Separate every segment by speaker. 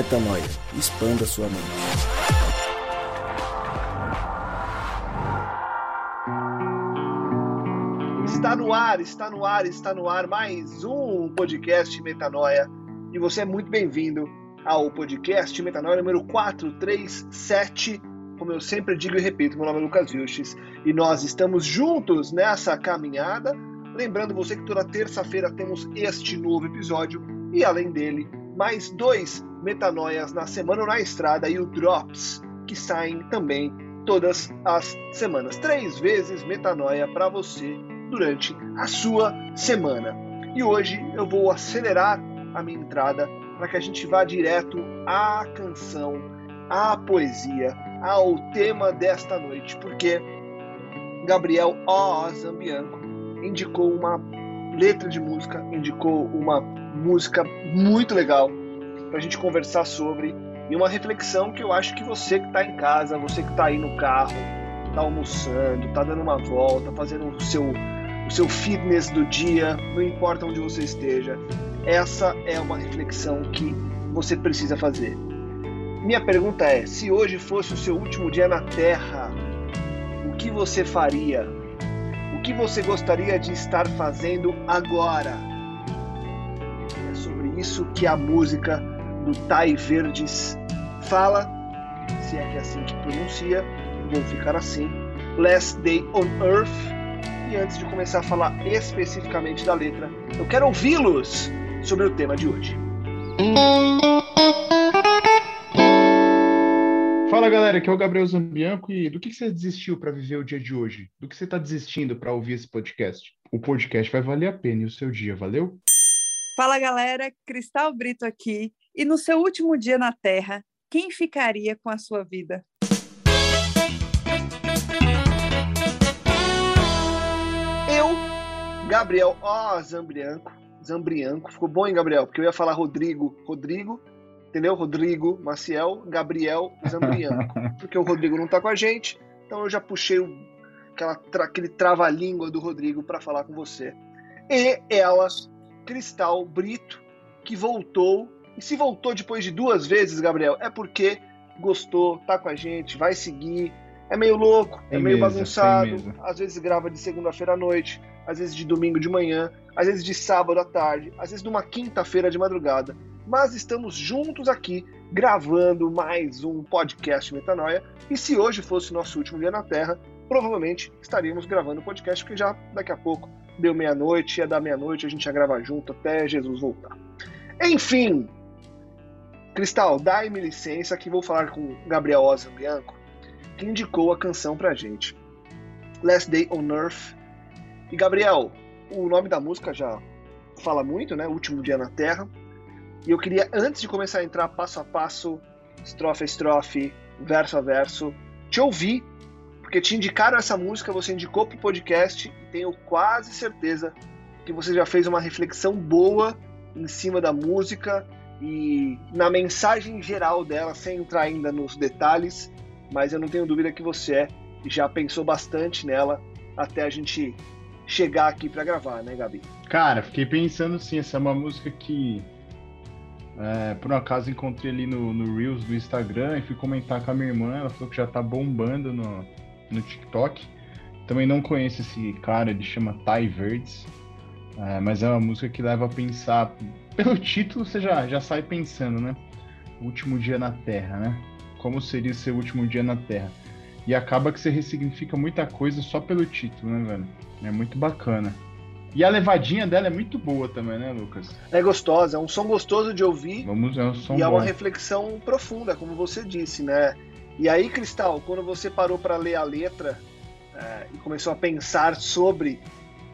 Speaker 1: Metanoia. Expanda sua mente.
Speaker 2: Está no ar, está no ar, está no ar mais um podcast Metanoia. E você é muito bem-vindo ao podcast Metanoia número 437. Como eu sempre digo e repito, meu nome é Lucas Vilches e nós estamos juntos nessa caminhada. Lembrando você que toda terça-feira temos este novo episódio e além dele, mais dois metanoias na semana na estrada e o Drops, que saem também todas as semanas. Três vezes metanoia para você durante a sua semana. E hoje eu vou acelerar a minha entrada para que a gente vá direto à canção, à poesia, ao tema desta noite, porque Gabriel O. Indicou uma letra de música, indicou uma música muito legal para a gente conversar sobre e uma reflexão que eu acho que você que está em casa, você que está aí no carro, está almoçando, está dando uma volta, fazendo o seu, o seu fitness do dia, não importa onde você esteja, essa é uma reflexão que você precisa fazer. Minha pergunta é: se hoje fosse o seu último dia na Terra, o que você faria? O que você gostaria de estar fazendo agora? É sobre isso que a música do Tai Verdes fala, se é que é assim que pronuncia, vou ficar assim. Last Day on Earth. E antes de começar a falar especificamente da letra, eu quero ouvi-los sobre o tema de hoje.
Speaker 3: Galera, aqui é o Gabriel Zambianco e do que você desistiu para viver o dia de hoje? Do que você está desistindo para ouvir esse podcast? O podcast vai valer a pena e o seu dia, valeu?
Speaker 4: Fala galera, Cristal Brito aqui. E no seu último dia na Terra, quem ficaria com a sua vida?
Speaker 2: Eu, Gabriel O. Zambrianco, Zambrianco, ficou bom, hein, Gabriel? Porque eu ia falar Rodrigo, Rodrigo, entendeu? Rodrigo Maciel, Gabriel Zambrianco. Porque o Rodrigo não tá com a gente, então eu já puxei o, aquela, tra, aquele trava-língua do Rodrigo para falar com você. E ela, Cristal Brito, que voltou. E se voltou depois de duas vezes, Gabriel, é porque gostou, tá com a gente, vai seguir. É meio louco, é,
Speaker 3: Tem
Speaker 2: meio
Speaker 3: mesa,
Speaker 2: bagunçado.
Speaker 3: mesa.
Speaker 2: Às vezes grava de segunda-feira à noite, às vezes de domingo de manhã, às vezes de sábado à tarde, às vezes de uma quinta-feira de madrugada. Mas estamos juntos aqui gravando mais um podcast Metanoia. E se hoje fosse nosso último dia na Terra, provavelmente estaríamos gravando o podcast, porque já daqui a pouco deu meia-noite, ia dar meia-noite, a gente ia gravar junto até Jesus voltar. Enfim, Cristal, dai-me licença que vou falar com Gabriel Oza Bianco, que indicou a canção pra gente. Last Day on Earth. E Gabriel, o nome da música já fala muito, né? Último Dia na Terra. E eu queria, antes de começar a entrar passo a passo, estrofe a estrofe, verso a verso, te ouvir, porque te indicaram essa música, você indicou pro podcast, e tenho quase certeza que você já fez uma reflexão boa em cima da música e na mensagem geral dela, sem entrar ainda nos detalhes, mas eu não tenho dúvida que você é, e já pensou bastante nela até a gente chegar aqui para gravar, né, Gabi?
Speaker 3: Cara, fiquei pensando assim, essa é uma música que é, por um acaso encontrei ali no, no Reels do Instagram e fui comentar com a minha irmã, ela falou que já tá bombando no, no TikTok. Também não conheço esse cara, ele chama Ty Verdes, é, mas é uma música que leva a pensar. Pelo título você já, já sai pensando, né? Último dia na Terra, né? Como seria seu último dia na Terra? E acaba que você ressignifica muita coisa só pelo título, né, velho? É muito bacana. E a levadinha dela é muito boa também, né, Lucas?
Speaker 2: É gostosa, é um som gostoso de ouvir
Speaker 3: Vamos, é um som
Speaker 2: e é
Speaker 3: bom.
Speaker 2: uma reflexão profunda, como você disse, né? E aí, Cristal, quando você parou para ler a letra é, e começou a pensar sobre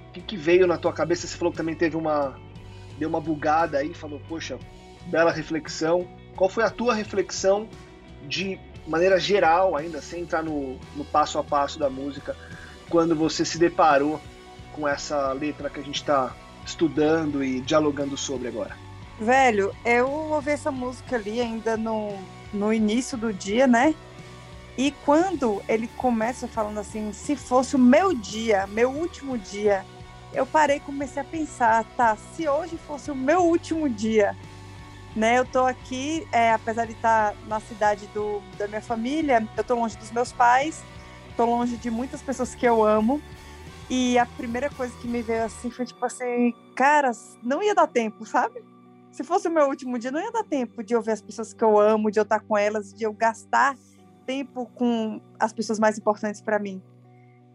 Speaker 2: o que, que veio na tua cabeça, você falou que também teve uma deu uma bugada aí, falou, poxa, bela reflexão. Qual foi a tua reflexão de maneira geral, ainda sem entrar no, no passo a passo da música, quando você se deparou com essa letra que a gente está estudando e dialogando sobre agora?
Speaker 4: Velho, eu ouvi essa música ali ainda no, no início do dia, né? E quando ele começa falando assim, se fosse o meu dia, meu último dia, eu parei e comecei a pensar, tá, se hoje fosse o meu último dia, Né, eu tô aqui, é, apesar de estar na cidade do, da minha família, eu tô longe dos meus pais, tô longe de muitas pessoas que eu amo. E a primeira coisa que me veio assim foi tipo assim, cara, não ia dar tempo, sabe? Se fosse o meu último dia, não ia dar tempo de eu ver as pessoas que eu amo, de eu estar com elas, de eu gastar tempo com as pessoas mais importantes para mim.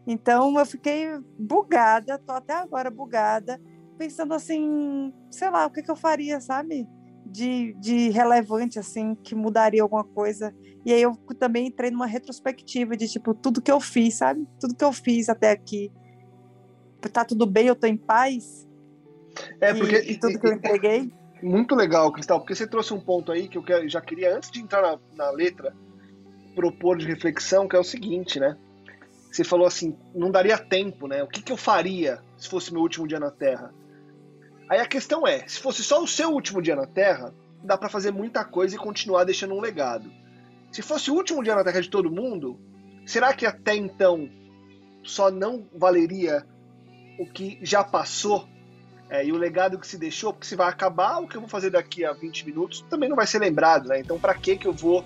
Speaker 4: Então eu fiquei bugada, tô até agora bugada, pensando assim, sei lá, o que, que eu faria, sabe? De, de relevante, assim, que mudaria alguma coisa. E aí eu também entrei numa retrospectiva de, tipo, tudo que eu fiz, sabe? Tudo que eu fiz até aqui. Tá tudo bem, eu tô em paz.
Speaker 2: É, porque.
Speaker 4: E, e tudo que eu entreguei.
Speaker 2: Muito legal, Cristal, porque você trouxe um ponto aí que eu já queria, antes de entrar na, na letra, propor de reflexão, que é o seguinte, né? Você falou assim, não daria tempo, né? O que, que eu faria se fosse meu último dia na Terra? Aí a questão é, se fosse só o seu último dia na Terra, dá para fazer muita coisa e continuar deixando um legado. Se fosse o último dia na Terra de todo mundo, será que até então só não valeria o que já passou é, e o legado que se deixou, porque se vai acabar, o que eu vou fazer daqui a 20 minutos também não vai ser lembrado, né? Então, para que que eu vou.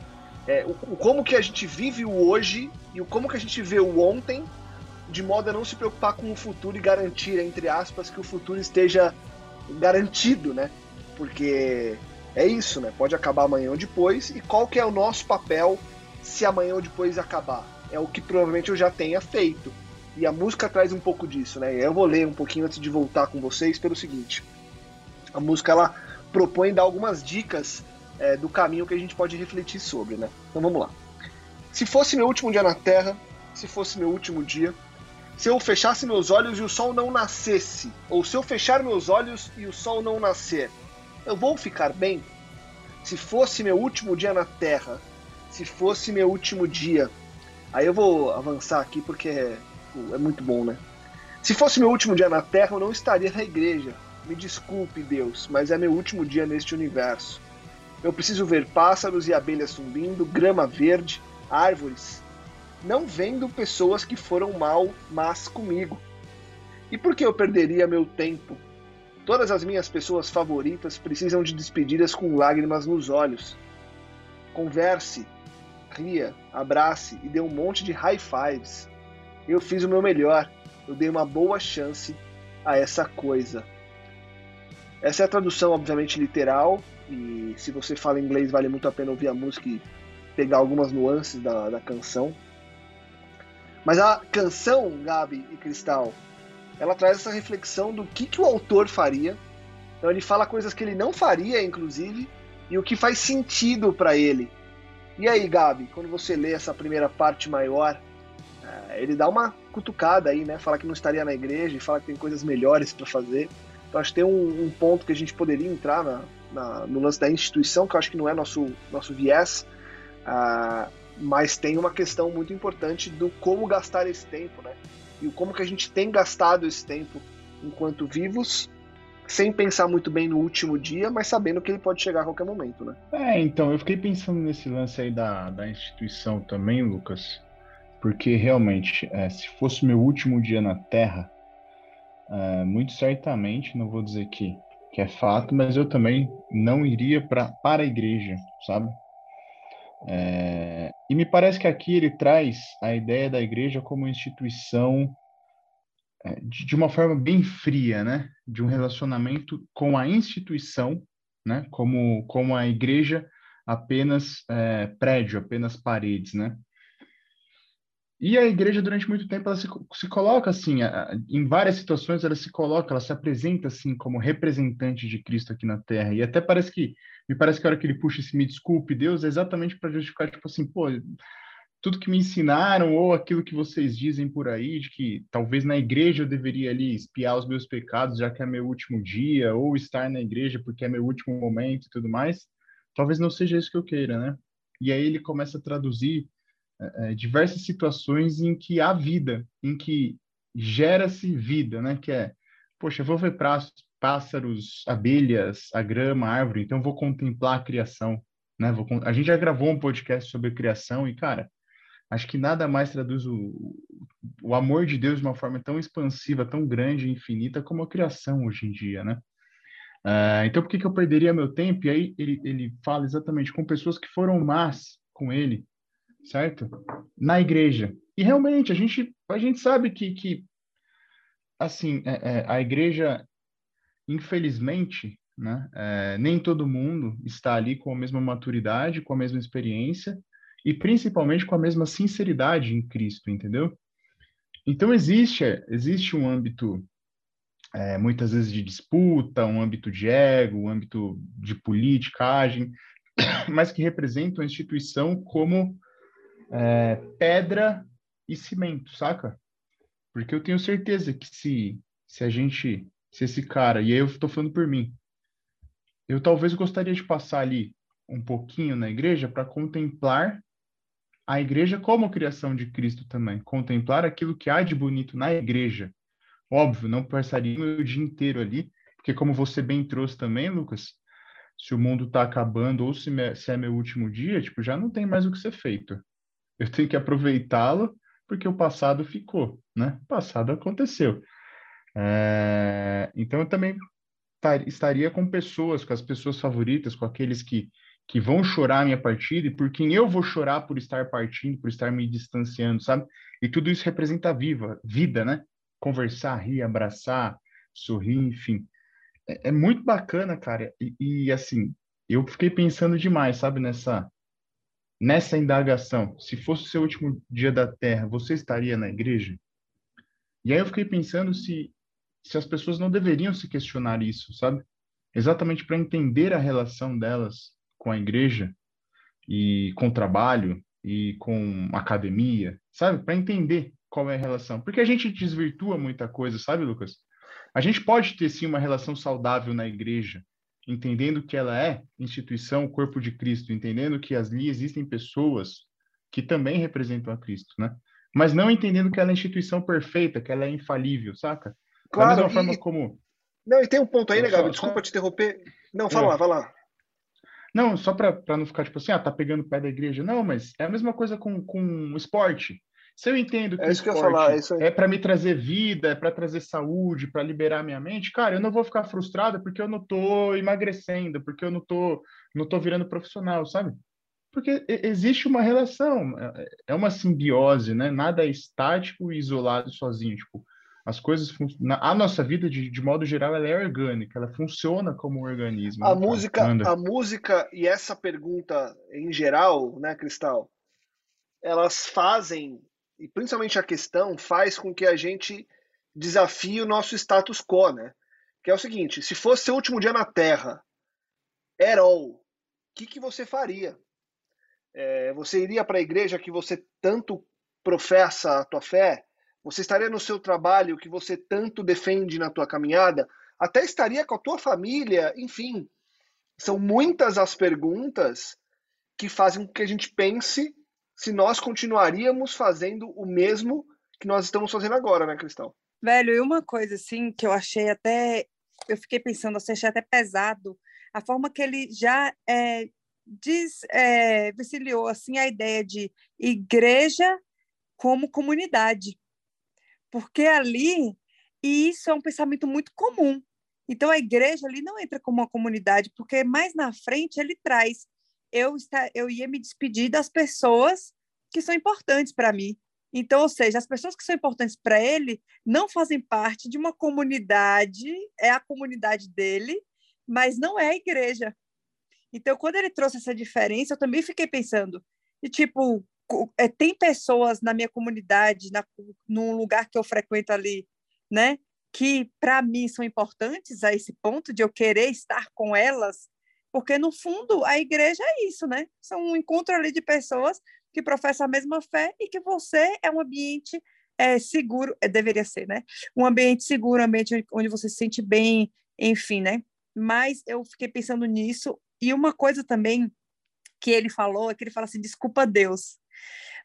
Speaker 2: É, o, o, como que a gente vive o hoje e o como que a gente vê o ontem, de modo a não se preocupar com o futuro e garantir, entre aspas, que o futuro esteja garantido, né? Porque é isso, né? Pode acabar amanhã ou depois, e qual que é o nosso papel se amanhã ou depois acabar? É o que provavelmente eu já tenha feito. E a música traz um pouco disso, né? Eu vou ler um pouquinho antes de voltar com vocês pelo seguinte. A música ela propõe dar algumas dicas é, do caminho que a gente pode refletir sobre, né? Então vamos lá. Se fosse meu último dia na Terra, se fosse meu último dia, se eu fechasse meus olhos e o sol não nascesse, ou se eu fechar meus olhos e o sol não nascer, eu vou ficar bem? Se fosse meu último dia na Terra, se fosse meu último dia, aí eu vou avançar aqui porque é muito bom, né? Se fosse meu último dia na Terra, eu não estaria na igreja. Me desculpe, Deus, mas é meu último dia neste universo. Eu preciso ver pássaros e abelhas subindo, grama verde, árvores, não vendo pessoas que foram mal, mas comigo. E por que eu perderia meu tempo? Todas as minhas pessoas favoritas precisam de despedidas com lágrimas nos olhos. Converse, ria, abrace e dê um monte de high fives. Eu fiz o meu melhor. Eu dei uma boa chance a essa coisa. Essa é a tradução, obviamente, literal. E se você fala inglês, vale muito a pena ouvir a música e pegar algumas nuances da, da canção. Mas a canção, Gabi e Cristal, ela traz essa reflexão do que, que o autor faria. Então ele fala coisas que ele não faria, inclusive, e o que faz sentido para ele. E aí, Gabi, quando você lê essa primeira parte maior, ele dá uma cutucada aí, né? Fala que não estaria na igreja e fala que tem coisas melhores para fazer. Então acho que tem um, um, ponto que a gente poderia entrar na, na, no lance da instituição, que eu acho que não é nosso, nosso viés, uh, mas tem uma questão muito importante do como gastar esse tempo, né? E como que a gente tem gastado esse tempo enquanto vivos, sem pensar muito bem no último dia, mas sabendo que ele pode chegar a qualquer momento, né?
Speaker 3: É, então, eu fiquei pensando nesse lance aí da, da instituição também, Lucas, porque realmente, é, se fosse meu último dia na Terra, é, muito certamente, não vou dizer que, que é fato, mas eu também não iria pra, para a igreja, sabe? É, e me parece que aqui ele traz a ideia da igreja como instituição é, de, de, uma forma bem fria, né? De um relacionamento com a instituição, né? Como, como a igreja apenas é, prédio, apenas paredes, né? E a igreja, durante muito tempo, ela se, se coloca assim, em várias situações, ela se coloca, ela se apresenta assim como representante de Cristo aqui na Terra. E até parece que, me parece que a hora que ele puxa esse me desculpe, Deus, é exatamente para justificar, tipo assim, pô, tudo que me ensinaram, ou aquilo que vocês dizem por aí, de que talvez na igreja eu deveria ali espiar os meus pecados, já que é meu último dia, ou estar na igreja porque é meu último momento e tudo mais, talvez não seja isso que eu queira, né? E aí ele começa a traduzir é, é, diversas situações em que há vida, em que gera-se vida, né? Que é, poxa, vou ver pássaros, abelhas, a grama, a árvore, então vou contemplar a criação, né? Vou, a gente já gravou um podcast sobre criação e, cara, acho que nada mais traduz o, o amor de Deus de uma forma tão expansiva, tão grande e infinita como a criação hoje em dia, né? Uh, então, por que, que eu perderia meu tempo? E aí ele, ele fala exatamente com pessoas que foram más com ele, certo? Na igreja. E realmente, a gente, a gente sabe que, que assim, é, é, a igreja, infelizmente, né, é, nem todo mundo está ali com a mesma maturidade, com a mesma experiência e principalmente com a mesma sinceridade em Cristo, entendeu? Então existe existe um âmbito é, muitas vezes de disputa, um âmbito de ego, um âmbito de politicagem, mas que representam a instituição como é, pedra e cimento, saca? Porque eu tenho certeza que se, se a gente, se esse cara, e aí eu estou falando por mim, eu talvez gostaria de passar ali um pouquinho na igreja para contemplar a igreja como criação de Cristo também, contemplar aquilo que há de bonito na igreja. Óbvio, não passaria o dia inteiro ali, porque como você bem trouxe também, Lucas, se o mundo está acabando ou se, se é meu último dia, tipo, já não tem mais o que ser feito. Eu tenho que aproveitá-lo porque o passado ficou, né? O passado aconteceu. É... Então eu também estaria com pessoas, com as pessoas favoritas, com aqueles que, que vão chorar a minha partida e por quem eu vou chorar por estar partindo, por estar me distanciando, sabe? E tudo isso representa viva, vida, né? Conversar, rir, abraçar, sorrir, enfim. É, é muito bacana, cara. E, e, assim, eu fiquei pensando demais, sabe, nessa nessa indagação. Se fosse o seu último dia da Terra, você estaria na igreja? E aí eu fiquei pensando se se as pessoas não deveriam se questionar isso, sabe? Exatamente para entender a relação delas com a igreja e com o trabalho e com academia, sabe? Para entender qual é a relação. Porque a gente desvirtua muita coisa, sabe, Lucas? A gente pode ter sim uma relação saudável na igreja, entendendo que ela é instituição, o corpo de Cristo, entendendo que ali existem pessoas que também representam a Cristo, né? Mas não entendendo que ela é instituição perfeita, que ela é infalível, saca?
Speaker 2: Claro,
Speaker 3: da mesma forma e... como.
Speaker 2: Não, e tem um ponto aí, né, Gabi? Desculpa só... te interromper. Não, fala é. lá, vai lá.
Speaker 3: Não, só para não ficar tipo assim, ah, tá pegando pé da igreja. Não, mas é a mesma coisa com, com esporte. Se eu entendo que é
Speaker 2: isso que eu falar, é,
Speaker 3: é para me trazer vida, é para trazer saúde, para liberar minha mente, cara, eu não vou ficar frustrado porque eu não tô emagrecendo, porque eu não tô, não tô virando profissional, sabe? Porque existe uma relação, é, é uma simbiose, né? Nada é estático e isolado sozinho. Tipo, as coisas a nossa vida de, de modo geral ela é orgânica ela funciona como um organismo
Speaker 2: a né, música a música e essa pergunta em geral né Cristal elas fazem e principalmente a questão faz com que a gente desafie o nosso status quo né que é o seguinte se fosse seu último dia na Terra Herol o que que você faria é, você iria para a igreja que você tanto professa a tua fé você estaria no seu trabalho que você tanto defende na tua caminhada? Até estaria com a tua família? Enfim, são muitas as perguntas que fazem com que a gente pense se nós continuaríamos fazendo o mesmo que nós estamos fazendo agora, né, Cristão?
Speaker 4: Velho, e uma coisa assim que eu achei até, eu fiquei pensando, eu achei até pesado, a forma que ele já é, diz, é, assim a ideia de igreja como comunidade porque ali, e isso é um pensamento muito comum. Então a igreja ali não entra como uma comunidade, porque mais na frente ele traz eu está, eu ia me despedir das pessoas que são importantes para mim. Então, ou seja, as pessoas que são importantes para ele não fazem parte de uma comunidade, é a comunidade dele, mas não é a igreja. Então, quando ele trouxe essa diferença, eu também fiquei pensando, e tipo, é, tem pessoas na minha comunidade, na, num lugar que eu frequento ali, né, que para mim são importantes a esse ponto de eu querer estar com elas, porque no fundo a igreja é isso, né? São um encontro ali de pessoas que professam a mesma fé e que você é um ambiente é, seguro, é, deveria ser, né? Um ambiente seguro, um ambiente onde você se sente bem, enfim, né? Mas eu fiquei pensando nisso e uma coisa também que ele falou é que ele fala assim, desculpa Deus.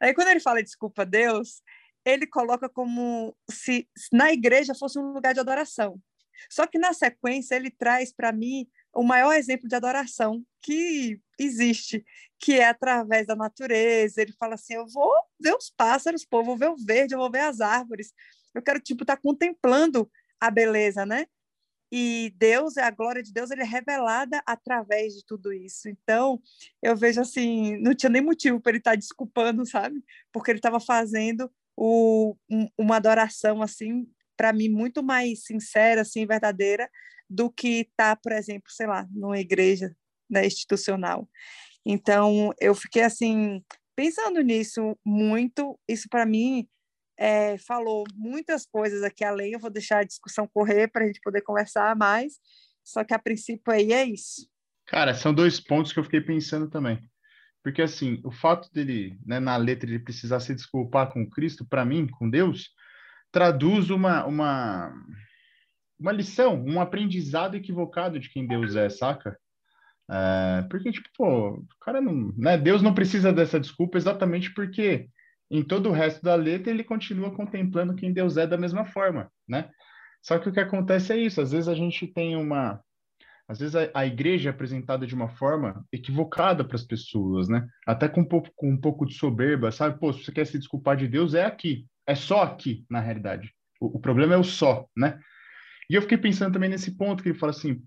Speaker 4: Aí quando ele fala desculpa Deus, ele coloca como se na igreja fosse um lugar de adoração. Só que na sequência ele traz para mim o maior exemplo de adoração que existe, que é através da natureza. Ele fala assim: eu vou ver os pássaros, pô, eu vou ver o verde, eu vou ver as árvores. Eu quero tipo estar tá contemplando a beleza, né? e Deus, a glória de Deus, ele é revelada através de tudo isso. Então, eu vejo assim, não tinha nem motivo para ele estar tá desculpando, sabe? Porque ele estava fazendo o, um, uma adoração assim, para mim muito mais sincera, assim, verdadeira do que estar, tá, por exemplo, sei lá, numa igreja né, institucional. Então, eu fiquei assim pensando nisso muito. Isso para mim é, falou muitas coisas aqui além. Eu vou deixar a discussão correr para a gente poder conversar mais. Só que a princípio aí é isso.
Speaker 3: Cara, são dois pontos que eu fiquei pensando também. Porque, assim, o fato dele, né, na letra, ele precisar se desculpar com Cristo, para mim, com Deus, traduz uma, uma, uma lição, um aprendizado equivocado de quem Deus é, saca? É, porque, tipo, pô, o cara não. Né, Deus não precisa dessa desculpa exatamente porque em todo o resto da letra ele continua contemplando quem Deus é da mesma forma, né? Só que o que acontece é isso, às vezes a gente tem uma às vezes a, a igreja é apresentada de uma forma equivocada para as pessoas, né? Até com um, pouco, com um pouco de soberba, sabe? Pô, se você quer se desculpar de Deus, é aqui. É só aqui, na realidade. O, o problema é o só, né? E eu fiquei pensando também nesse ponto que ele fala assim,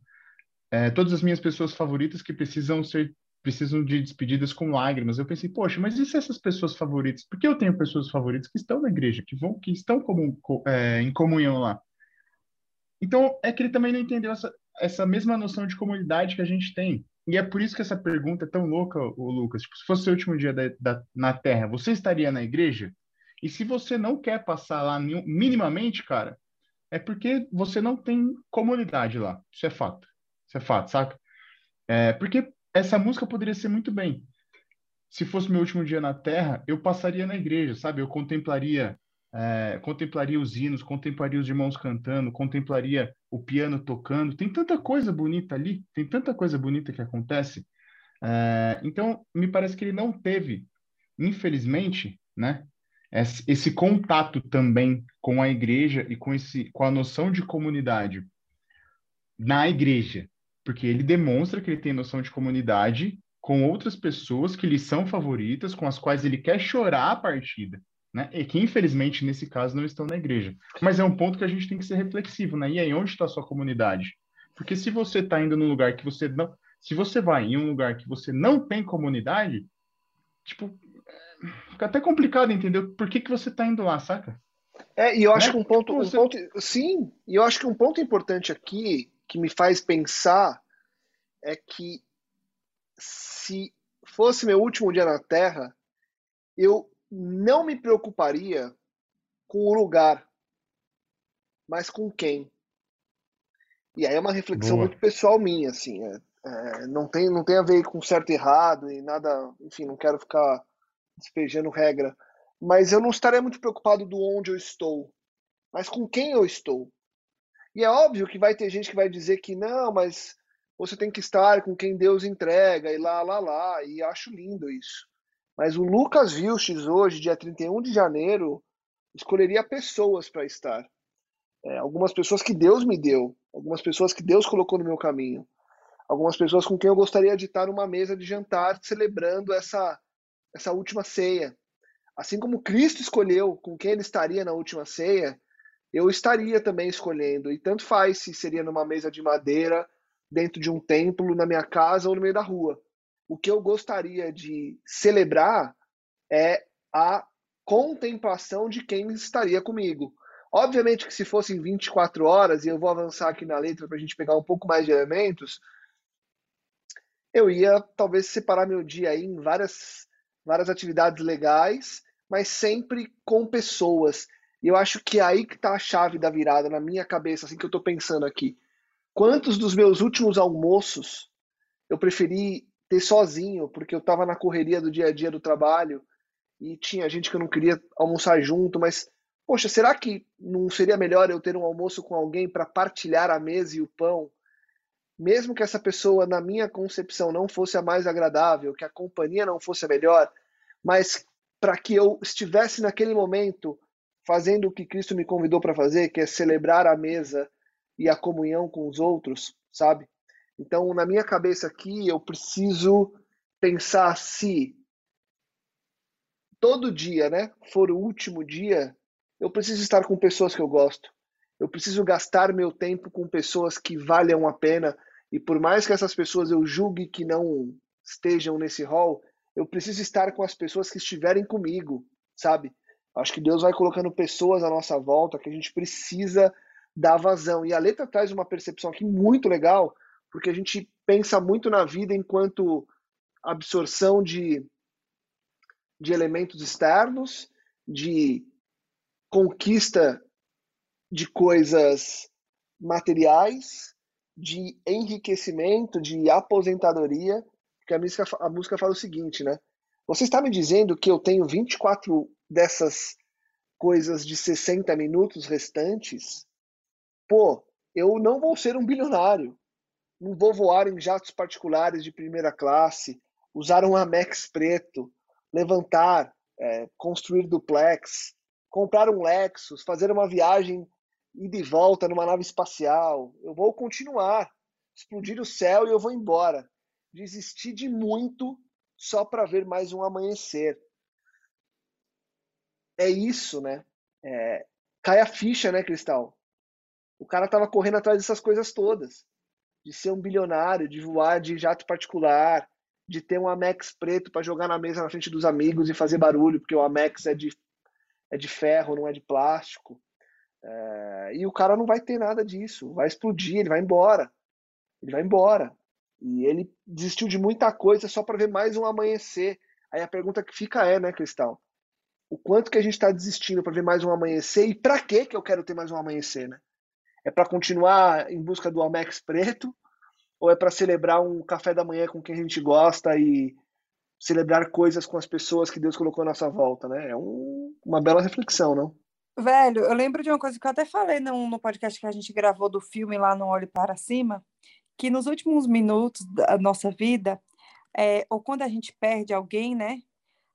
Speaker 3: é, todas as minhas pessoas favoritas que precisam ser precisam de despedidas com lágrimas. Eu pensei, poxa, mas e se essas pessoas favoritas? Porque eu tenho pessoas favoritas que estão na igreja, que vão, que estão é, em comunhão lá. Então, é que ele também não entendeu essa, essa mesma noção de comunidade que a gente tem. E é por isso que essa pergunta é tão louca, o Lucas. Tipo, se fosse o último dia da, da, na Terra, você estaria na igreja? E se você não quer passar lá minimamente, cara, é porque você não tem comunidade lá. Isso é fato. Isso é fato, saca? É, porque essa música poderia ser muito bem. Se fosse meu último dia na Terra, eu passaria na igreja, sabe? Eu contemplaria, é, contemplaria os hinos, contemplaria os irmãos cantando, contemplaria o piano tocando. Tem tanta coisa bonita ali, tem tanta coisa bonita que acontece. É, então, me parece que ele não teve, infelizmente, né? Esse, contato também com a igreja e com, esse, com a noção de comunidade na igreja, porque ele demonstra que ele tem noção de comunidade com outras pessoas que lhe são favoritas, com as quais ele quer chorar a partida, né? E que infelizmente nesse caso não estão na igreja. Mas é um ponto que a gente tem que ser reflexivo, né? E aí onde está a sua comunidade? Porque se você está indo num lugar que você não, se você vai em um lugar que você não tem comunidade, tipo, fica até complicado entender por que que você está indo lá, saca?
Speaker 2: É, e eu acho né? que um ponto, tipo, um você... ponto, sim, e eu acho que um ponto importante aqui que me faz pensar é que se fosse meu último dia na Terra, eu não me preocuparia com o lugar, mas com quem. E aí é uma reflexão Boa. muito pessoal minha, assim. É, é, não, tem, não tem a ver com certo e errado e nada. Enfim, não quero ficar despejando regra. Mas eu não estaria muito preocupado do onde eu estou, mas com quem eu estou. E é óbvio que vai ter gente que vai dizer que não, mas você tem que estar com quem Deus entrega e lá, lá, lá. E acho lindo isso. Mas o Lucas Vilches, hoje, dia 31 de janeiro, escolheria pessoas para estar. É, algumas pessoas que Deus me deu, algumas pessoas que Deus colocou no meu caminho, algumas pessoas com quem eu gostaria de estar numa mesa de jantar celebrando essa, essa última ceia. Assim como Cristo escolheu com quem ele estaria na última ceia, eu estaria também escolhendo. E tanto faz se seria numa mesa de madeira, dentro de um templo, na minha casa ou no meio da rua. O que eu gostaria de celebrar é a contemplação de quem estaria comigo. Obviamente que se fossem 24 horas, e eu vou avançar aqui na letra para a gente pegar um pouco mais de elementos, eu ia talvez separar meu dia aí em várias, várias atividades legais, mas sempre com pessoas. E eu acho que é aí que está a chave da virada na minha cabeça, assim que eu estou pensando aqui. Quantos dos meus últimos almoços eu preferi ter sozinho, porque eu estava na correria do dia a dia do trabalho e tinha gente que eu não queria almoçar junto, mas poxa, será que não seria melhor eu ter um almoço com alguém para partilhar a mesa e o pão? Mesmo que essa pessoa, na minha concepção, não fosse a mais agradável, que a companhia não fosse a melhor, mas para que eu estivesse naquele momento fazendo o que Cristo me convidou para fazer, que é celebrar a mesa e a comunhão com os outros, sabe? Então, na minha cabeça aqui, eu preciso pensar se todo dia, né, for o último dia, eu preciso estar com pessoas que eu gosto. Eu preciso gastar meu tempo com pessoas que valham a pena. E por mais que essas pessoas eu julgue que não estejam nesse hall, eu preciso estar com as pessoas que estiverem comigo, sabe? Acho que Deus vai colocando pessoas à nossa volta que a gente precisa dar vazão. E a letra traz uma percepção aqui muito legal, porque a gente pensa muito na vida enquanto absorção de, de elementos externos, de conquista de coisas materiais, de enriquecimento, de aposentadoria, porque a música, a música fala o seguinte, né? Você está me dizendo que eu tenho 24 dessas coisas de 60 minutos restantes? Pô, eu não vou ser um bilionário. Não vou voar em jatos particulares de primeira classe, usar um Amex preto, levantar, é, construir duplex, comprar um Lexus, fazer uma viagem e de volta numa nave espacial. Eu vou continuar, explodir o céu e eu vou embora. Desistir de muito só para ver mais um amanhecer. É isso, né? É, cai a ficha, né, Cristal? O cara tava correndo atrás dessas coisas todas. De ser um bilionário, de voar de jato particular, de ter um Amex preto para jogar na mesa na frente dos amigos e fazer barulho, porque o Amex é de, é de ferro, não é de plástico. É, e o cara não vai ter nada disso. Vai explodir, ele vai embora. Ele vai embora. E ele desistiu de muita coisa só para ver mais um amanhecer. Aí a pergunta que fica é, né, Cristal? O quanto que a gente está desistindo para ver mais um amanhecer e para que que eu quero ter mais um amanhecer, né? É para continuar em busca do Amex preto ou é para celebrar um café da manhã com quem a gente gosta e celebrar coisas com as pessoas que Deus colocou à nossa volta, né? É um, uma bela reflexão, não?
Speaker 4: Velho, eu lembro de uma coisa que eu até falei no, no podcast que a gente gravou do filme lá no Olho para Cima, que nos últimos minutos da nossa vida, é, ou quando a gente perde alguém, né?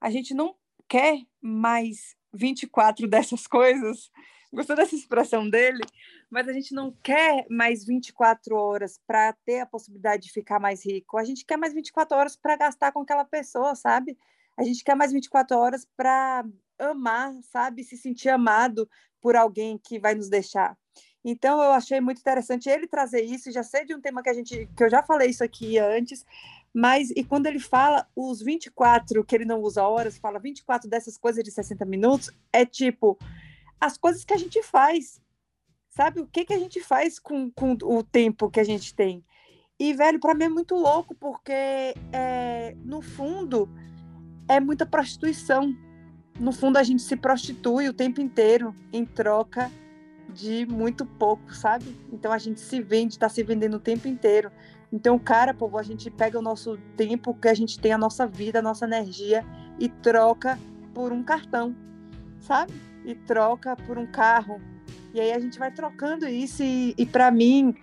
Speaker 4: A gente não quer mais 24 dessas coisas. Gostou dessa expressão dele? Mas a gente não quer mais 24 horas para ter a possibilidade de ficar mais rico. A gente quer mais 24 horas para gastar com aquela pessoa, sabe? A gente quer mais 24 horas para amar, sabe? Se sentir amado por alguém que vai nos deixar. Então eu achei muito interessante ele trazer isso, já sei de um tema que a gente que eu já falei isso aqui antes, mas e quando ele fala os 24 que ele não usa horas, fala 24 dessas coisas de 60 minutos, é tipo as coisas que a gente faz. Sabe o que que a gente faz com, com o tempo que a gente tem? E velho, para mim é muito louco porque é, no fundo é muita prostituição. No fundo a gente se prostitui o tempo inteiro em troca de muito pouco, sabe? Então a gente se vende, está se vendendo o tempo inteiro. Então, cara, povo, a gente pega o nosso tempo, que a gente tem a nossa vida, a nossa energia e troca por um cartão, sabe? E troca por um carro. E aí a gente vai trocando isso e, e para mim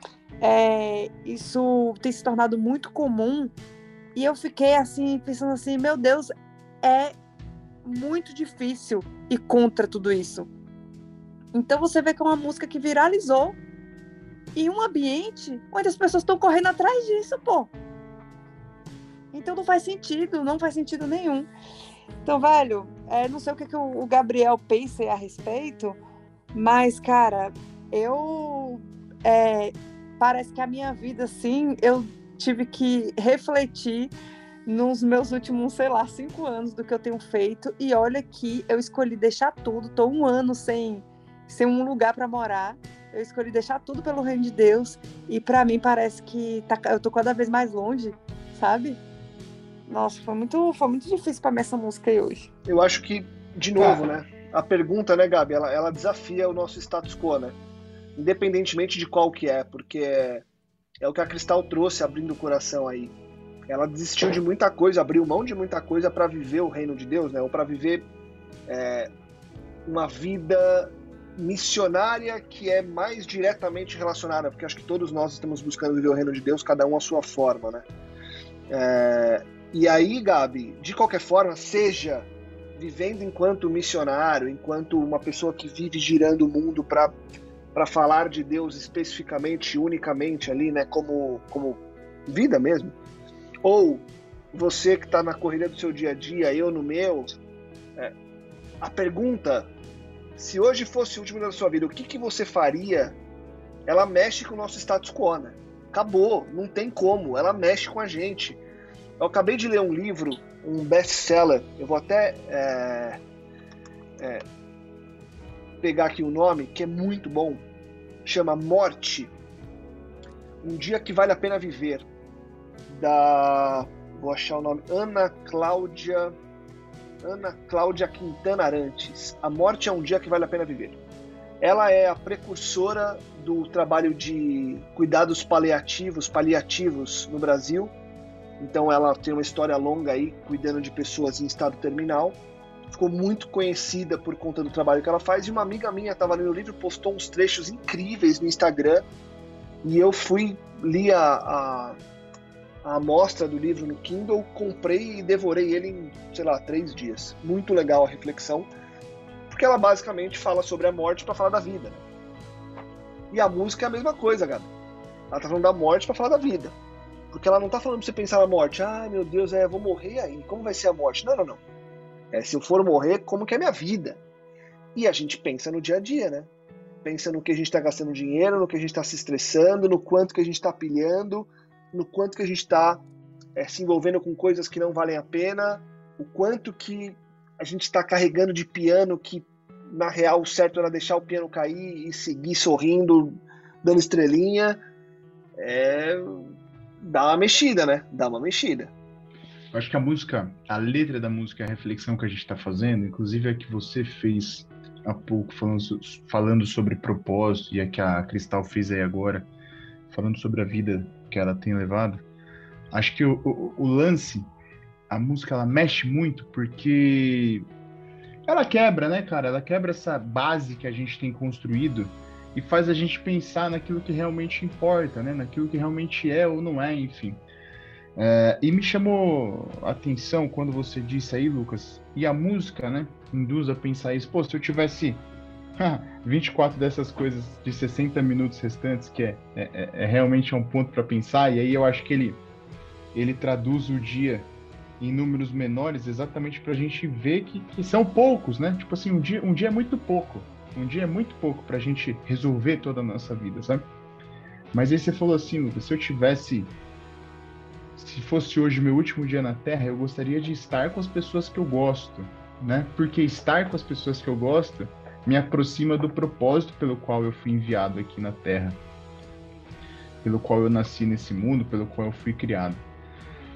Speaker 4: é, isso tem se tornado muito comum. E eu fiquei assim pensando assim, meu Deus, é muito difícil ir contra tudo isso. Então você vê que é uma música que viralizou em um ambiente onde as pessoas estão correndo atrás disso, pô. Então não faz sentido, não faz sentido nenhum. Então, velho, é, não sei o que, que o Gabriel pensa a respeito, mas, cara, eu. É, parece que a minha vida, assim, eu tive que refletir nos meus últimos, sei lá, cinco anos do que eu tenho feito. E olha que eu escolhi deixar tudo, tô um ano sem sem um lugar para morar. Eu escolhi deixar tudo pelo reino de Deus e para mim parece que tá, eu tô cada vez mais longe, sabe? Nossa, foi muito, foi muito difícil para mim essa música aí hoje.
Speaker 2: Eu acho que, de novo, ah. né? A pergunta, né, Gabi, ela, ela desafia o nosso status quo, né? Independentemente de qual que é, porque é, é o que a Cristal trouxe abrindo o coração aí. Ela desistiu de muita coisa, abriu mão de muita coisa para viver o reino de Deus, né? Ou para viver é, uma vida missionária que é mais diretamente relacionada, porque acho que todos nós estamos buscando viver o reino de Deus, cada um à sua forma, né? É, e aí, Gabi, de qualquer forma, seja vivendo enquanto missionário, enquanto uma pessoa que vive girando o mundo para para falar de Deus especificamente, unicamente ali, né, como como vida mesmo, ou você que está na corrida do seu dia a dia, eu no meu, é, a pergunta se hoje fosse o último dia da sua vida, o que, que você faria? Ela mexe com o nosso status quo, né? Acabou, não tem como, ela mexe com a gente. Eu acabei de ler um livro, um best-seller, eu vou até é, é, pegar aqui o nome, que é muito bom, chama Morte, um dia que vale a pena viver, da, vou achar o nome, Ana Cláudia, Ana Cláudia Quintana Arantes, A Morte é um dia que vale a pena viver. Ela é a precursora do trabalho de cuidados paliativos, paliativos no Brasil. Então ela tem uma história longa aí cuidando de pessoas em estado terminal ficou muito conhecida por conta do trabalho que ela faz. E uma amiga minha estava lendo o livro, postou uns trechos incríveis no Instagram. E eu fui, li a, a, a amostra do livro no Kindle, comprei e devorei ele em, sei lá, três dias. Muito legal a reflexão, porque ela basicamente fala sobre a morte para falar da vida. Né? E a música é a mesma coisa, cara. Ela tá falando da morte para falar da vida. Porque ela não tá falando pra você pensar na morte. Ah, meu Deus, é, vou morrer aí. Como vai ser a morte? Não, não, não é, se eu for morrer, como que é a minha vida? E a gente pensa no dia a dia, né? Pensa no que a gente está gastando dinheiro, no que a gente está se estressando, no quanto que a gente está pilhando, no quanto que a gente está é, se envolvendo com coisas que não valem a pena, o quanto que a gente está carregando de piano que na real o certo era deixar o piano cair e seguir sorrindo, dando estrelinha. É... Dá uma mexida, né? Dá uma mexida.
Speaker 3: Acho que a música, a letra da música, a reflexão que a gente está fazendo, inclusive a que você fez há pouco, falando, falando sobre propósito, e a que a Cristal fez aí agora, falando sobre a vida que ela tem levado, acho que o, o, o lance, a música, ela mexe muito porque ela quebra, né, cara? Ela quebra essa base que a gente tem construído e faz a gente pensar naquilo que realmente importa, né? Naquilo que realmente é ou não é, enfim. É, e me chamou a atenção quando você disse aí, Lucas, e a música, né, induz a pensar isso. Pô, se eu tivesse 24 dessas coisas de 60 minutos restantes, que é, é, é, é realmente um ponto para pensar, e aí eu acho que ele, ele traduz o dia em números menores exatamente para a gente ver que, que, são poucos, né? Tipo assim, um dia, um dia é muito pouco. Um dia é muito pouco para a gente resolver toda a nossa vida, sabe? Mas aí você falou assim, Lucas, se eu tivesse se fosse hoje meu último dia na Terra, eu gostaria de estar com as pessoas que eu gosto, né? Porque estar com as pessoas que eu gosto me aproxima do propósito pelo qual eu fui enviado aqui na Terra, pelo qual eu nasci nesse mundo, pelo qual eu fui criado.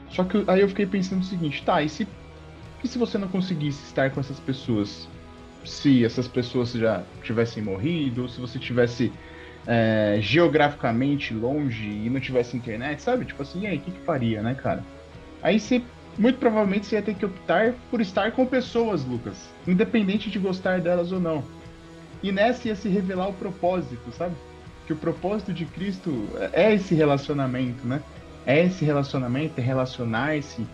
Speaker 3: Só que aí eu fiquei pensando o seguinte, tá, e se, e se você não conseguisse estar com essas pessoas? Se essas pessoas já tivessem morrido, se você tivesse é, geograficamente longe e não tivesse internet, sabe? Tipo assim, e aí, o que, que faria, né, cara? Aí você, muito provavelmente, você ia ter que optar por estar com pessoas, Lucas, independente de gostar delas ou não. E nessa ia se revelar o propósito, sabe? Que o propósito de Cristo é esse relacionamento, né? É esse relacionamento, é relacionar-se,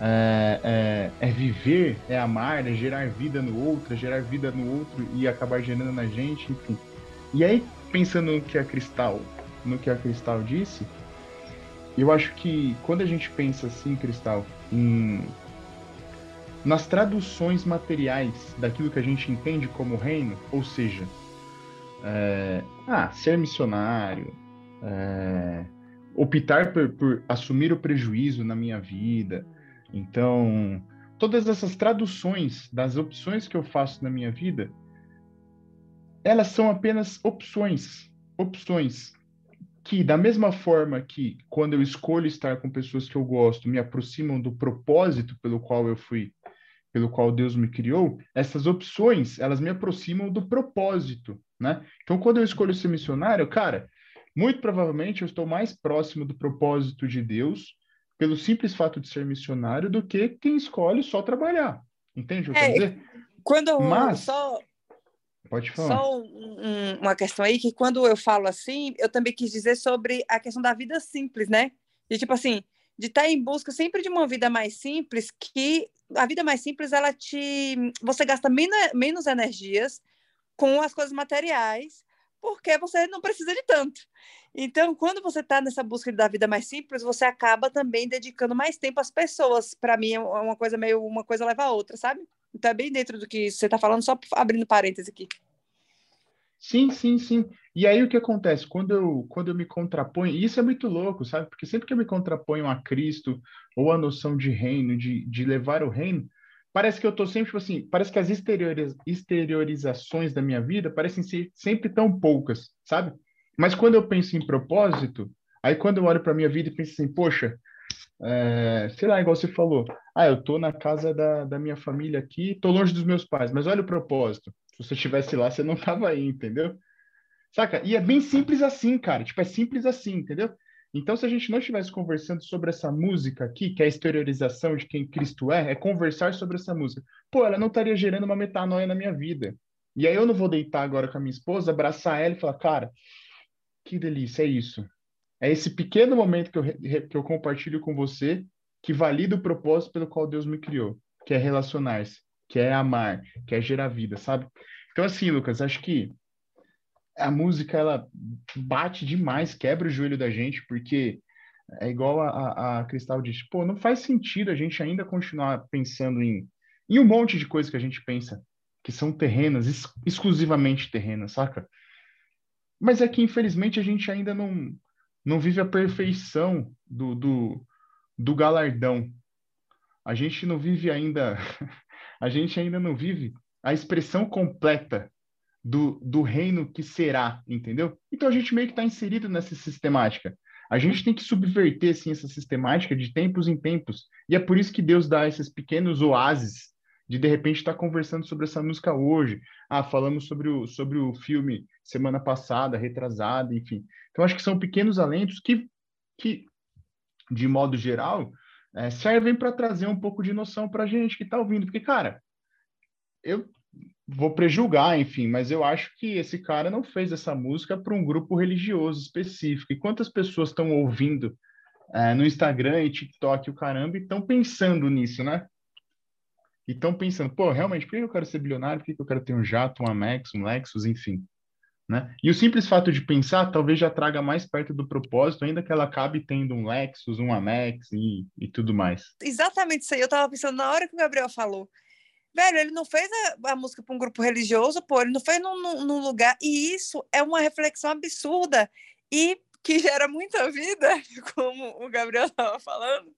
Speaker 3: é, é, é, viver, é amar, é gerar vida no outro, é gerar vida no outro e acabar gerando na gente, enfim. E aí, pensando no que a Cristal, no que a Cristal disse, eu acho que quando a gente pensa assim, Cristal, em nas traduções materiais daquilo que a gente entende como reino, ou seja, é, ah, ser missionário, é, optar por, por assumir o prejuízo na minha vida, então todas essas traduções das opções que eu faço na minha vida elas são apenas opções, opções que da mesma forma que quando eu escolho estar com pessoas que eu gosto, me aproximam do propósito pelo qual eu fui, pelo qual Deus me criou, essas opções, elas me aproximam do propósito, né? Então quando eu escolho ser missionário, cara, muito provavelmente eu estou mais próximo do propósito de Deus pelo simples fato de ser missionário do que quem escolhe só trabalhar. Entende o que eu é, dizer?
Speaker 4: Quando Mas... só Pode falar. Só um, uma questão aí, que quando eu falo assim, eu também quis dizer sobre a questão da vida simples, né? De tipo assim, de estar tá em busca sempre de uma vida mais simples, que a vida mais simples, ela te. Você gasta menos, menos energias com as coisas materiais, porque você não precisa de tanto. Então, quando você está nessa busca da vida mais simples, você acaba também dedicando mais tempo às pessoas. Para mim, é uma coisa meio uma coisa leva a outra, sabe? Então, é bem dentro do que você está falando, só abrindo parênteses aqui.
Speaker 3: Sim, sim, sim. E aí o que acontece? Quando eu, quando eu me contraponho, e isso é muito louco, sabe? Porque sempre que eu me contraponho a Cristo, ou a noção de reino, de, de levar o reino, parece que eu tô sempre, tipo assim, parece que as exterioriz, exteriorizações da minha vida parecem ser sempre tão poucas, sabe? Mas quando eu penso em propósito, aí quando eu olho para minha vida e penso assim, poxa, é, sei lá, igual você falou, ah, eu tô na casa da, da minha família aqui, tô longe dos meus pais, mas olha o propósito. Se você estivesse lá, você não tava aí, entendeu? Saca? E é bem simples assim, cara. Tipo, é simples assim, entendeu? Então, se a gente não estivesse conversando sobre essa música aqui, que é a exteriorização de quem Cristo é, é conversar sobre essa música. Pô, ela não estaria gerando uma metanoia na minha vida. E aí eu não vou deitar agora com a minha esposa, abraçar ela e falar, cara, que delícia, é isso. É esse pequeno momento que eu, que eu compartilho com você que valida o propósito pelo qual Deus me criou, que é relacionar-se, que é amar, que é gerar vida, sabe? Então, assim, Lucas, acho que a música ela bate demais, quebra o joelho da gente, porque é igual a, a, Cristal disse, pô, não faz sentido a gente ainda continuar pensando em, em um monte de coisas que a gente pensa, que são terrenas, ex exclusivamente terrenas, saca? Mas é que, infelizmente, a gente ainda não, não vive a perfeição do, do, do galardão. A gente não vive ainda, a gente ainda não vive a expressão completa do, do reino que será, entendeu? Então a gente meio que está inserido nessa sistemática. A gente tem que subverter assim, essa sistemática de tempos em tempos. E é por isso que Deus dá esses pequenos oásis de de repente estar tá conversando sobre essa música hoje. Ah, falamos sobre o, sobre o filme semana passada, retrasada, enfim. Então acho que são pequenos alentos que, que de modo geral, é, servem para trazer um pouco de noção para a gente que está ouvindo. Porque, cara, eu vou prejulgar, enfim, mas eu acho que esse cara não fez essa música para um grupo religioso específico. E quantas pessoas estão ouvindo é, no Instagram e TikTok o caramba e estão pensando nisso, né? E estão pensando, pô, realmente, por que eu quero ser bilionário? Por que eu quero ter um jato, um Amex, um Lexus, enfim. Né? E o simples fato de pensar talvez já traga mais perto do propósito, ainda que ela acabe tendo um Lexus, um Amex e, e tudo mais.
Speaker 4: Exatamente isso aí. Eu estava pensando na hora que o Gabriel falou. Velho, ele não fez a, a música para um grupo religioso, pô, ele não fez num, num, num lugar. E isso é uma reflexão absurda e que gera muita vida, como o Gabriel estava falando.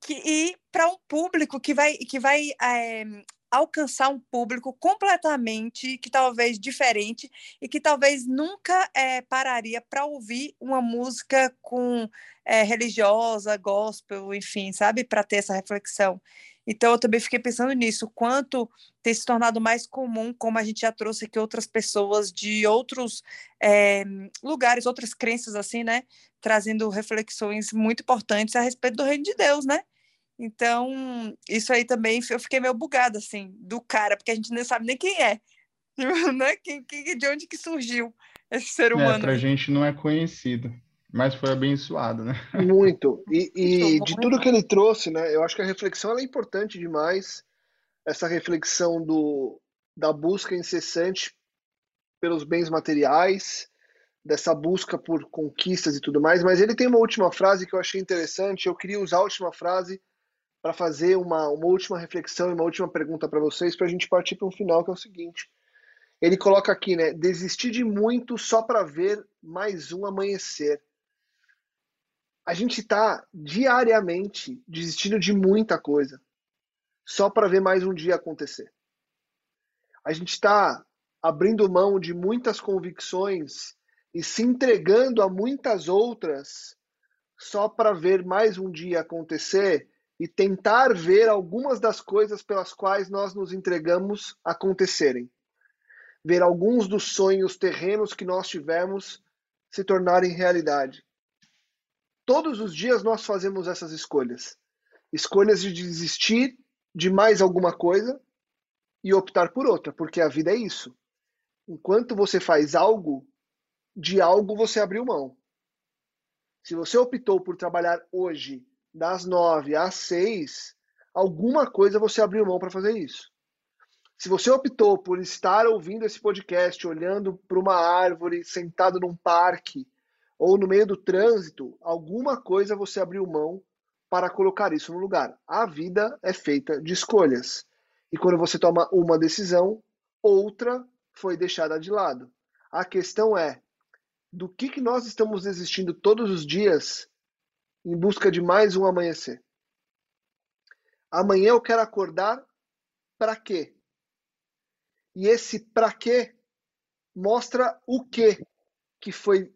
Speaker 4: Que, e para um público que vai, que vai é, alcançar um público completamente que talvez diferente e que talvez nunca é, pararia para ouvir uma música com é, religiosa, gospel, enfim, sabe, para ter essa reflexão. Então, eu também fiquei pensando nisso, quanto tem se tornado mais comum, como a gente já trouxe aqui outras pessoas de outros é, lugares, outras crenças, assim, né? Trazendo reflexões muito importantes a respeito do reino de Deus, né? Então, isso aí também eu fiquei meio bugada, assim, do cara, porque a gente não sabe nem quem é, né? Quem, quem, de onde que surgiu esse ser é, humano.
Speaker 3: É, pra gente não é conhecido. Mas foi abençoado, né?
Speaker 2: Muito. E, e de tudo que ele trouxe, né? Eu acho que a reflexão é importante demais. Essa reflexão do, da busca incessante pelos bens materiais, dessa busca por conquistas e tudo mais. Mas ele tem uma última frase que eu achei interessante. Eu queria usar a última frase para fazer uma, uma última reflexão e uma última pergunta para vocês, para a gente partir para um final, que é o seguinte. Ele coloca aqui, né? Desistir de muito só para ver mais um amanhecer a gente está diariamente desistindo de muita coisa só para ver mais um dia acontecer. A gente está abrindo mão de muitas convicções e se entregando a muitas outras só para ver mais um dia acontecer e tentar ver algumas das coisas pelas quais nós nos entregamos acontecerem. Ver alguns dos sonhos terrenos que nós tivemos se tornarem realidade. Todos os dias nós fazemos essas escolhas. Escolhas de desistir de mais alguma coisa e optar por outra, porque a vida é isso. Enquanto você faz algo, de algo você abriu mão. Se você optou por trabalhar hoje das nove às seis, alguma coisa você abriu mão para fazer isso. Se você optou por estar ouvindo esse podcast, olhando para uma árvore, sentado num parque, ou no meio do trânsito, alguma coisa você abriu mão para colocar isso no lugar. A vida é feita de escolhas. E quando você toma uma decisão, outra foi deixada de lado. A questão é do que, que nós estamos desistindo todos os dias em busca de mais um amanhecer. Amanhã eu quero acordar para quê? E esse para quê mostra o que que foi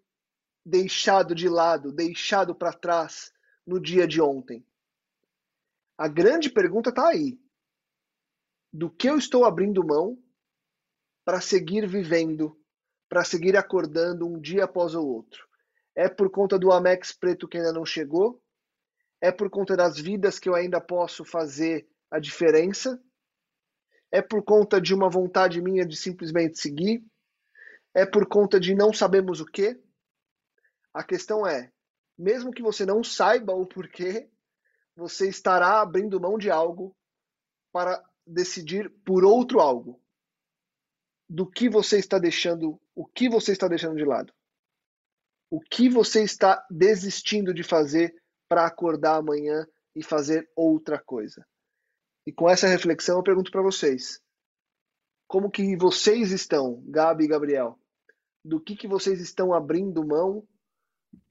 Speaker 2: deixado de lado, deixado para trás no dia de ontem. A grande pergunta está aí. Do que eu estou abrindo mão para seguir vivendo, para seguir acordando um dia após o outro? É por conta do Amex preto que ainda não chegou? É por conta das vidas que eu ainda posso fazer a diferença? É por conta de uma vontade minha de simplesmente seguir? É por conta de não sabemos o quê? A questão é, mesmo que você não saiba o porquê, você estará abrindo mão de algo para decidir por outro algo. Do que você está deixando, o que você está deixando de lado? O que você está desistindo de fazer para acordar amanhã e fazer outra coisa? E com essa reflexão eu pergunto para vocês: como que vocês estão, Gabi e Gabriel? do que, que vocês estão abrindo mão.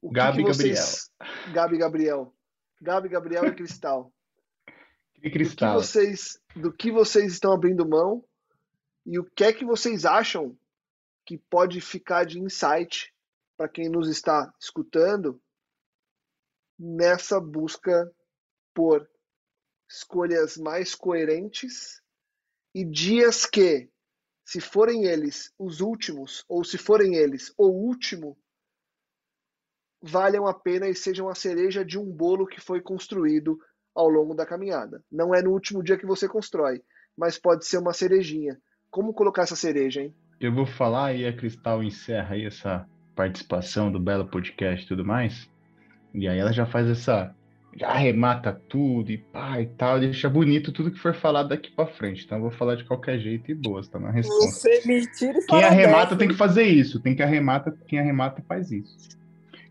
Speaker 3: O Gabi que vocês...
Speaker 2: Gabriel. Gabi Gabriel. Gabi Gabriel e Cristal.
Speaker 3: E Cristal.
Speaker 2: Do que, vocês, do que vocês estão abrindo mão e o que é que vocês acham que pode ficar de insight para quem nos está escutando nessa busca por escolhas mais coerentes e dias que se forem eles os últimos, ou se forem eles o último, valham a pena e sejam a cereja de um bolo que foi construído ao longo da caminhada. Não é no último dia que você constrói, mas pode ser uma cerejinha. Como colocar essa cereja, hein?
Speaker 3: Eu vou falar e a Cristal encerra aí essa participação do Belo Podcast e tudo mais. E aí ela já faz essa já arremata tudo e pá e tal, deixa bonito tudo que for falado daqui para frente. Então eu vou falar de qualquer jeito e boas, tá na resposta.
Speaker 4: Você me tira
Speaker 3: Quem arremata dessa. tem que fazer isso, tem que arremata, quem arremata faz isso.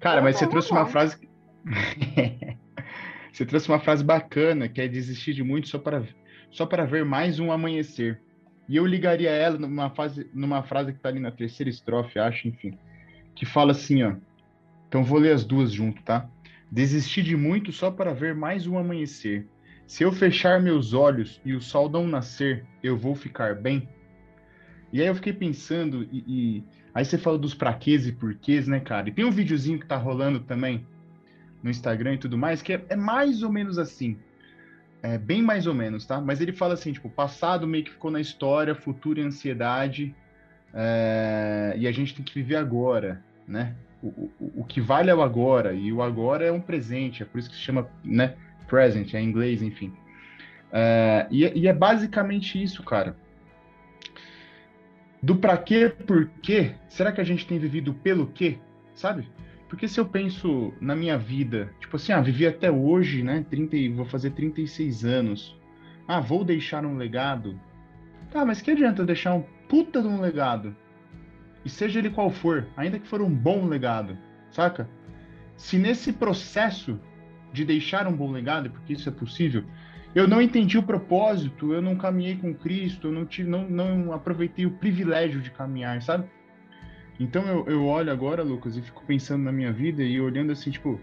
Speaker 3: Cara, mas você trouxe uma frase Você trouxe uma frase bacana, que é desistir de muito só para só para ver mais um amanhecer. E eu ligaria ela numa, fase, numa frase que está ali na terceira estrofe, acho, enfim, que fala assim, ó. Então vou ler as duas junto, tá? Desisti de muito só para ver mais um amanhecer. Se eu fechar meus olhos e o sol não nascer, eu vou ficar bem? E aí eu fiquei pensando, e, e... aí você falou dos praquês e porquês, né, cara? E tem um videozinho que tá rolando também no Instagram e tudo mais, que é, é mais ou menos assim. É bem mais ou menos, tá? Mas ele fala assim, tipo, passado meio que ficou na história, futuro e ansiedade, é... e a gente tem que viver agora, né? o, o, que vale é o agora, e o agora é um presente, é por isso que se chama né, present, é em inglês, enfim. É, e, e, é basicamente isso, cara. Do pra quê, por quê, será que a gente tem vivido pelo quê, sabe? Porque se eu penso na minha vida, tipo assim, ah, vivi até hoje, né, 30, vou fazer 36 anos, ah, vou deixar um legado, tá, mas que adianta deixar um puta de um legado? e seja ele qual for, ainda que for um bom legado, saca? Se nesse processo de deixar um bom legado, porque isso é possível, eu não entendi o propósito, eu não caminhei com Cristo, eu não, tive, não, não aproveitei o privilégio de caminhar, sabe? Então eu, eu olho agora, Lucas, e fico pensando na minha vida e olhando assim, tipo,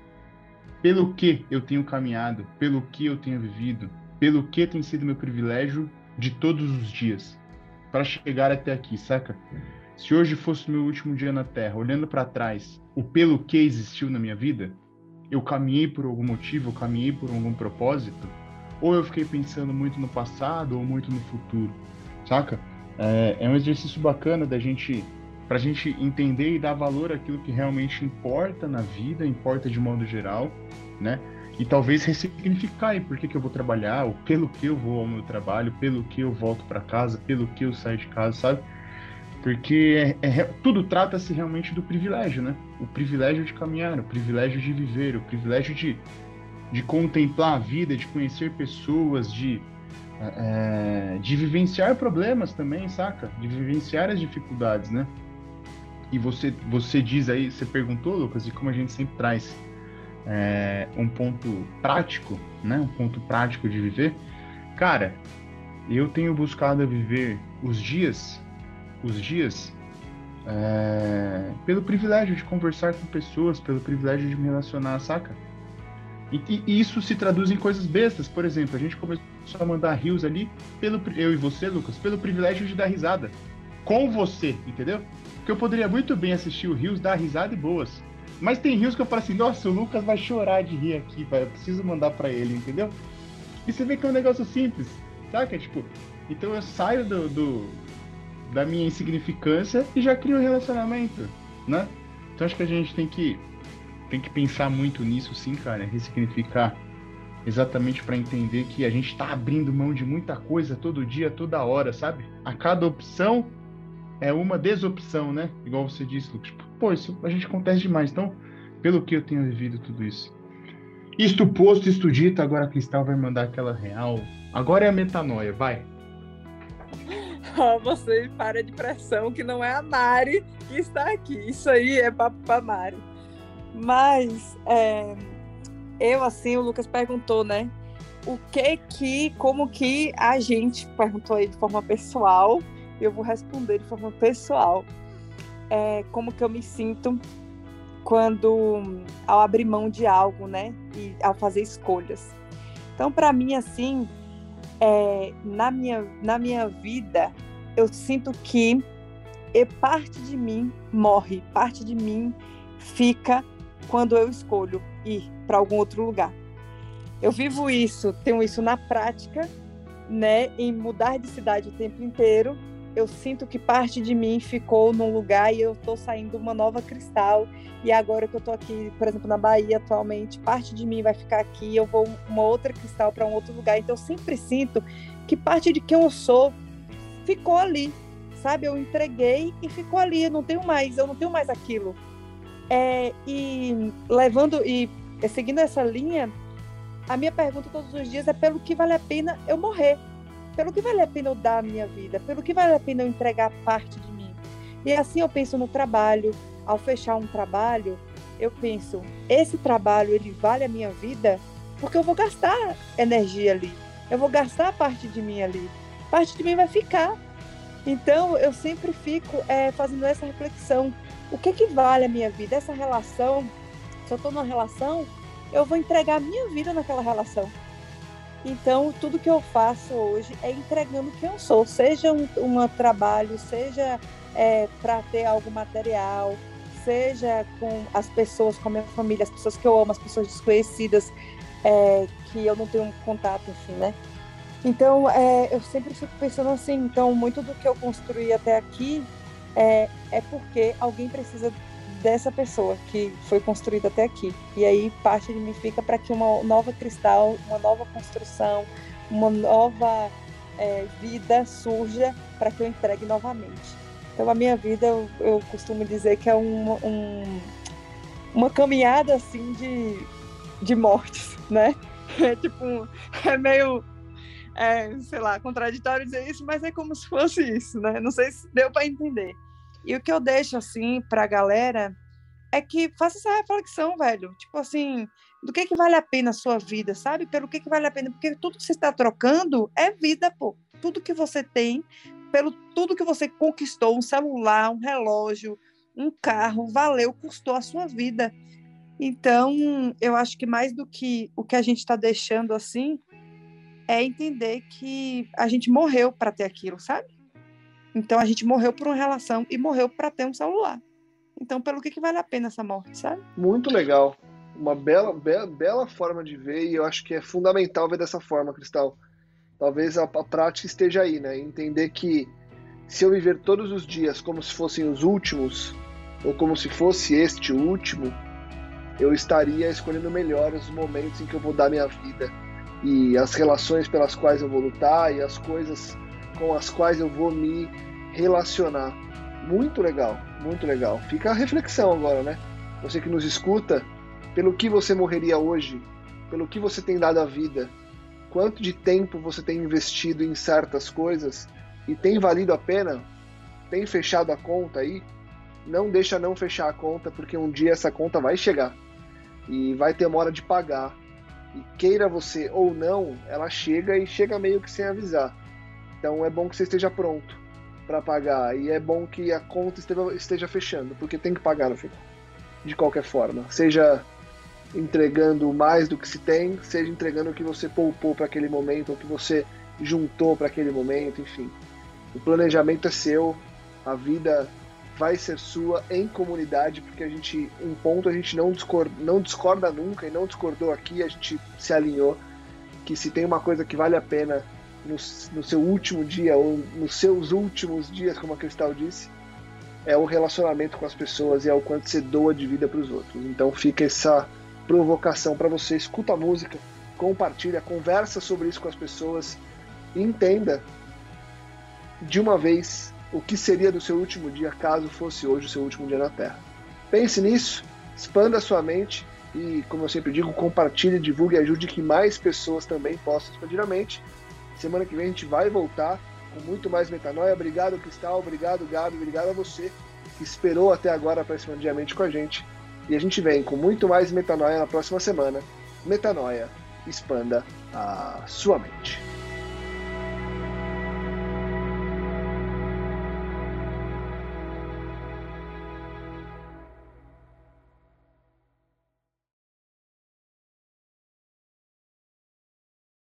Speaker 3: pelo que eu tenho caminhado, pelo que eu tenho vivido, pelo que tem sido meu privilégio de todos os dias para chegar até aqui, saca? Se hoje fosse meu último dia na Terra, olhando para trás, o pelo que existiu na minha vida, eu caminhei por algum motivo, eu caminhei por algum propósito, ou eu fiquei pensando muito no passado ou muito no futuro, saca? É, é um exercício bacana da gente, pra gente entender e dar valor àquilo que realmente importa na vida, importa de modo geral, né? E talvez ressignificar aí por que, que eu vou trabalhar, ou pelo que eu vou ao meu trabalho, pelo que eu volto para casa, pelo que eu saio de casa, sabe? Porque é, é, tudo trata-se realmente do privilégio, né? O privilégio de caminhar, o privilégio de viver, o privilégio de, de contemplar a vida, de conhecer pessoas, de, é, de vivenciar problemas também, saca? De vivenciar as dificuldades, né? E você, você diz aí, você perguntou, Lucas, e como a gente sempre traz é, um ponto prático, né? Um ponto prático de viver. Cara, eu tenho buscado viver os dias os dias é, pelo privilégio de conversar com pessoas, pelo privilégio de me relacionar, saca? E, e, isso se traduz em coisas bestas. Por exemplo, a gente começou a mandar rios ali, pelo, eu e você, Lucas, pelo privilégio de dar risada. Com você, entendeu? Porque eu poderia muito bem assistir o Rios, dar risada e boas. Mas tem rios que eu falo assim, nossa, o Lucas vai chorar de rir aqui, vai, eu preciso mandar para ele, entendeu? E você vê que é um negócio simples, saca? Tipo, então eu saio do, do da minha insignificância e já crio um relacionamento, né? Então acho que a gente tem que tem que pensar muito nisso, sim, cara, ressignificar exatamente para entender que a gente está abrindo mão de muita coisa todo dia, toda hora, sabe? A cada opção é uma desopção, né? Igual você disse, Lucas. Pô, isso a gente acontece demais. Então, pelo que eu tenho vivido tudo isso. Isto posto, isto dito, agora a Cristal vai mandar aquela real. Agora é a metanoia, vai.
Speaker 4: Oh, você para de pressão, que não é a Mari que está aqui. Isso aí é papo para Mari. Mas é, eu, assim, o Lucas perguntou, né? O que que, como que a gente perguntou aí de forma pessoal, eu vou responder de forma pessoal. É, como que eu me sinto quando ao abrir mão de algo, né? E ao fazer escolhas. Então, para mim, assim, é, na, minha, na minha vida, eu sinto que parte de mim morre, parte de mim fica quando eu escolho ir para algum outro lugar. Eu vivo isso, tenho isso na prática, né, em mudar de cidade o tempo inteiro. Eu sinto que parte de mim ficou num lugar e eu estou saindo uma nova cristal. E agora que eu estou aqui, por exemplo, na Bahia atualmente, parte de mim vai ficar aqui, eu vou uma outra cristal para um outro lugar. Então eu sempre sinto que parte de quem eu sou ficou ali, sabe? Eu entreguei e ficou ali. Eu não tenho mais, eu não tenho mais aquilo. É, e levando e seguindo essa linha, a minha pergunta todos os dias é pelo que vale a pena eu morrer, pelo que vale a pena eu dar a minha vida, pelo que vale a pena eu entregar parte de mim. E assim eu penso no trabalho. Ao fechar um trabalho, eu penso, esse trabalho ele vale a minha vida porque eu vou gastar energia ali, eu vou gastar parte de mim ali, parte de mim vai ficar. Então eu sempre fico é, fazendo essa reflexão o que, que vale a minha vida? Essa relação, se eu estou numa relação, eu vou entregar a minha vida naquela relação. Então, tudo que eu faço hoje é entregando quem eu sou, seja um, um trabalho, seja é, para ter algo material, seja com as pessoas, com a minha família, as pessoas que eu amo, as pessoas desconhecidas, é, que eu não tenho contato, enfim, né? Então, é, eu sempre fico pensando assim, então, muito do que eu construí até aqui é, é porque alguém precisa dessa pessoa que foi construída até aqui. E aí parte de mim fica para que uma nova cristal, uma nova construção, uma nova é, vida surja para que eu entregue novamente. Então a minha vida eu, eu costumo dizer que é um, um, uma caminhada assim de, de mortes, né? É tipo, é meio é, sei lá, contraditório dizer isso, mas é como se fosse isso, né? Não sei se deu para entender. E o que eu deixo assim para a galera é que faça essa reflexão, velho. Tipo assim, do que que vale a pena a sua vida, sabe? Pelo que que vale a pena? Porque tudo que você está trocando é vida, pô. Tudo que você tem, pelo tudo que você conquistou, um celular, um relógio, um carro, valeu, custou a sua vida. Então, eu acho que mais do que o que a gente está deixando assim, é entender que a gente morreu para ter aquilo, sabe? Então a gente morreu por uma relação e morreu para ter um celular. Então, pelo que, que vale a pena essa morte, sabe?
Speaker 2: Muito legal. Uma bela, bela, bela forma de ver e eu acho que é fundamental ver dessa forma, Cristal. Talvez a, a prática esteja aí, né? Entender que se eu viver todos os dias como se fossem os últimos, ou como se fosse este último, eu estaria escolhendo melhor os momentos em que eu vou dar minha vida e as relações pelas quais eu vou lutar e as coisas com as quais eu vou me relacionar. Muito legal, muito legal. Fica a reflexão agora, né? Você que nos escuta, pelo que você morreria hoje? Pelo que você tem dado à vida? Quanto de tempo você tem investido em certas coisas e tem valido a pena? Tem fechado a conta aí? Não deixa não fechar a conta, porque um dia essa conta vai chegar e vai ter uma hora de pagar e queira você ou não, ela chega e chega meio que sem avisar. Então é bom que você esteja pronto para pagar e é bom que a conta esteja, fechando, porque tem que pagar no final. De qualquer forma, seja entregando mais do que se tem, seja entregando o que você poupou para aquele momento, ou que você juntou para aquele momento, enfim. O planejamento é seu, a vida vai ser sua em comunidade, porque a gente, um ponto a gente não discorda, não discorda nunca e não discordou aqui, a gente se alinhou que se tem uma coisa que vale a pena no, no seu último dia ou nos seus últimos dias, como a Cristal disse, é o relacionamento com as pessoas e é o quanto você doa de vida para os outros. Então fica essa provocação para você, escuta a música, compartilha, conversa sobre isso com as pessoas entenda de uma vez o que seria do seu último dia caso fosse hoje o seu último dia na Terra. Pense nisso, expanda a sua mente e, como eu sempre digo, compartilhe, divulgue e ajude que mais pessoas também possam expandir a mente. Semana que vem a gente vai voltar com muito mais metanoia. Obrigado, Cristal, obrigado, Gabi, obrigado a você que esperou até agora para expandir a mente com a gente. E a gente vem com muito mais metanoia na próxima semana. Metanoia, expanda a sua mente.